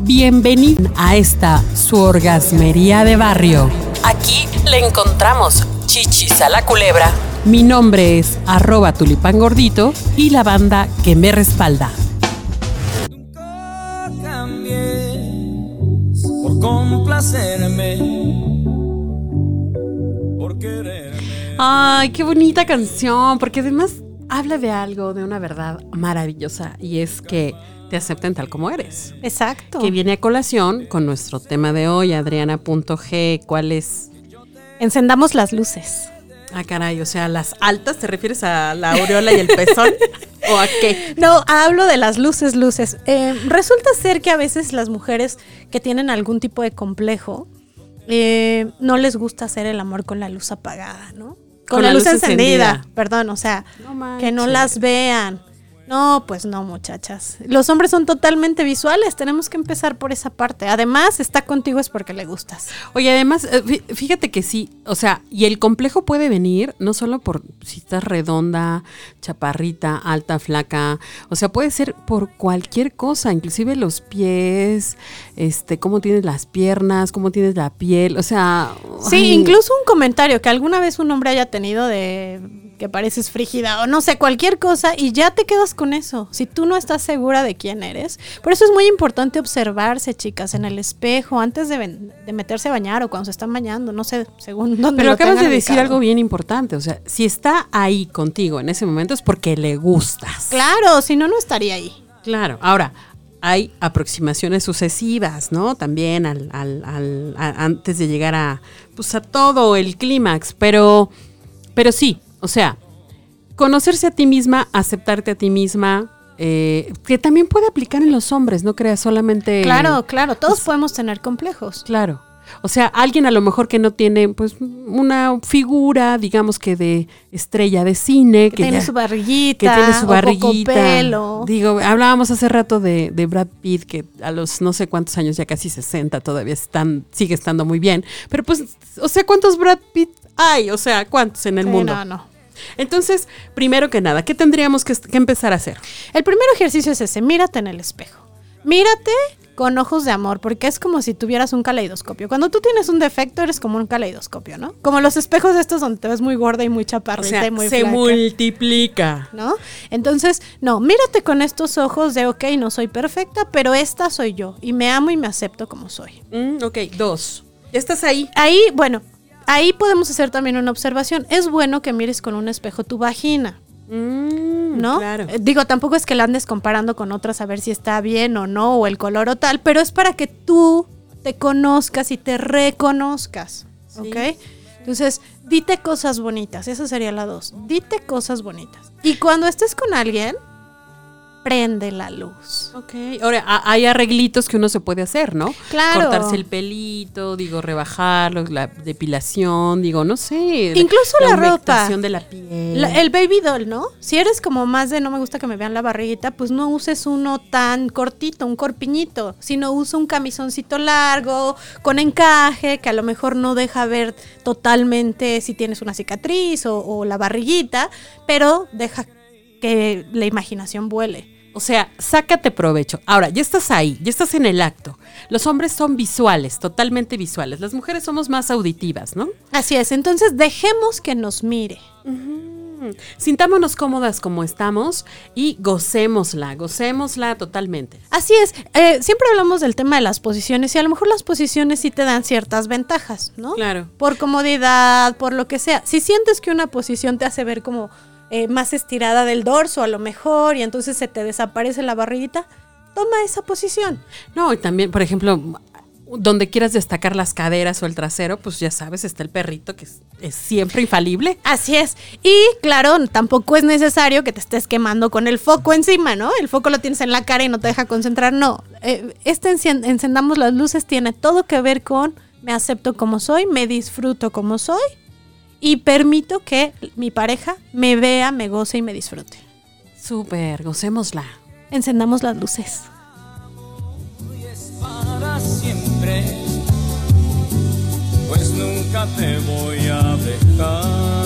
Bienvenido a esta su orgasmería de barrio. Aquí le encontramos chichis a la culebra. Mi nombre es arroba tulipán gordito y la banda que me respalda. Nunca cambié por complacerme, por quererme. Ay, qué bonita canción, porque además habla de algo, de una verdad maravillosa, y es que te acepten tal como eres. Exacto. Que viene a colación con nuestro tema de hoy, Adriana.g, ¿cuál es? Encendamos las luces. Ah, caray, o sea, las altas, ¿te refieres a la aureola y el pezón? ¿O a qué? No, hablo de las luces, luces. Eh, resulta ser que a veces las mujeres que tienen algún tipo de complejo eh, no les gusta hacer el amor con la luz apagada, ¿no? Con, la, luz, encendida, encendida. perdón, o sea, No que no las vean. No, pues no, muchachas. Los hombres son totalmente visuales, tenemos que empezar por esa parte. Además, está contigo es porque le gustas. Oye, además, eh, fí- fíjate que sí, o sea, y el complejo puede venir no solo por si estás redonda, chaparrita, alta, flaca, o sea, puede ser por cualquier cosa, inclusive los pies, este, cómo tienes las piernas, cómo tienes la piel, o sea... Sí, ay, incluso un comentario que alguna vez un hombre haya tenido de que pareces frígida o no sé, cualquier cosa y ya te quedas con eso. Si tú no estás segura de quién eres. Por eso es muy importante observarse, chicas, en el espejo antes de, de meterse a bañar o cuando se están bañando, no sé, según dónde Pero lo acabas de decir algo bien importante, o sea, si está ahí contigo en ese momento es porque le gustas. Claro, si no, no estaría ahí. Claro, ahora hay aproximaciones sucesivas, ¿no? También al, al- al- a- antes de llegar a, pues a todo el clímax, pero, pero sí, o sea, conocerse a ti misma, aceptarte a ti misma, eh, que también puede aplicar en los hombres, no creas solamente. Claro, claro, todos podemos tener complejos. Claro. O sea, alguien a lo mejor que no tiene, pues, una figura, digamos que de estrella de cine, Que que, tiene ya- su barriguita, que tiene su o poco barriguita. pelo. Digo, hablábamos hace rato de, de Brad Pitt, que a los no sé cuántos años, ya casi 60, todavía están, sigue estando muy bien. Pero pues, o sea, ¿cuántos Brad Pitt hay? O sea, ¿cuántos en el Sí, mundo? no, no. Entonces, primero que nada, ¿qué tendríamos que, que empezar a hacer? El primer ejercicio es ese, mírate en el espejo. Mírate con ojos de amor, porque es como si tuvieras un caleidoscopio. Cuando tú tienes un defecto, eres como un caleidoscopio, ¿no? Como los espejos estos donde te ves muy gorda y muy O chaparrita sea, y muy se flaca, multiplica. ¿no? Entonces, no, mírate con estos ojos de, ok, no soy perfecta, pero esta soy yo y me amo y me acepto como soy. Mm, ok, dos. Ya estás ahí. Ahí, bueno, ahí podemos hacer también una observación. Es bueno que mires con un espejo tu vagina. Mm, ¿no? Claro. Eh, Digo, tampoco es que la andes comparando con otras a ver si está bien o no, o el color o tal, pero es para que tú te conozcas y te reconozcas, Sí. ¿ok? Entonces, dite cosas bonitas, esa sería la dos. Dite cosas bonitas. Y cuando estés con alguien, prende la luz. Ok, ahora hay arreglitos que uno se puede hacer, ¿no? Claro. Cortarse el pelito, digo, rebajarlo, la depilación, digo, no sé. Incluso la ropa. humectación de la piel. La- el baby doll, ¿no? Si eres como más de no me gusta que me vean la barriguita, pues no uses uno tan cortito, un corpiñito, sino usa un camisoncito largo, con encaje, que a lo mejor no deja ver totalmente si tienes una cicatriz o, o la barriguita, pero deja que la imaginación vuele. O sea, sácate provecho. Ahora, ya estás ahí, ya estás en el acto. Los hombres son visuales, totalmente visuales. Las mujeres somos más auditivas, ¿no? Así es, entonces dejemos que nos mire. Sintámonos cómodas como estamos y gocémosla, gocémosla totalmente. Así es, eh, siempre hablamos del tema de las posiciones y a lo mejor las posiciones sí te dan ciertas ventajas, ¿no? Claro. Por comodidad, por lo que sea. Si sientes que una posición te hace ver como eh, más estirada del dorso a lo mejor y entonces se te desaparece la barriguita, toma esa posición. No, y también, por ejemplo, donde quieras destacar las caderas o el trasero, pues ya sabes, está el perrito que es, es siempre infalible. Así es. Y claro, tampoco es necesario que te estés quemando con el foco encima, ¿no? El foco lo tienes en la cara y no te deja concentrar. No, Eh, este encendamos las luces tiene todo que ver con me acepto como soy, me disfruto como soy y permito que mi pareja me vea, me goce y me disfrute. Súper, gocémosla. Encendamos las luces. para siempre, pues nunca te voy a dejar.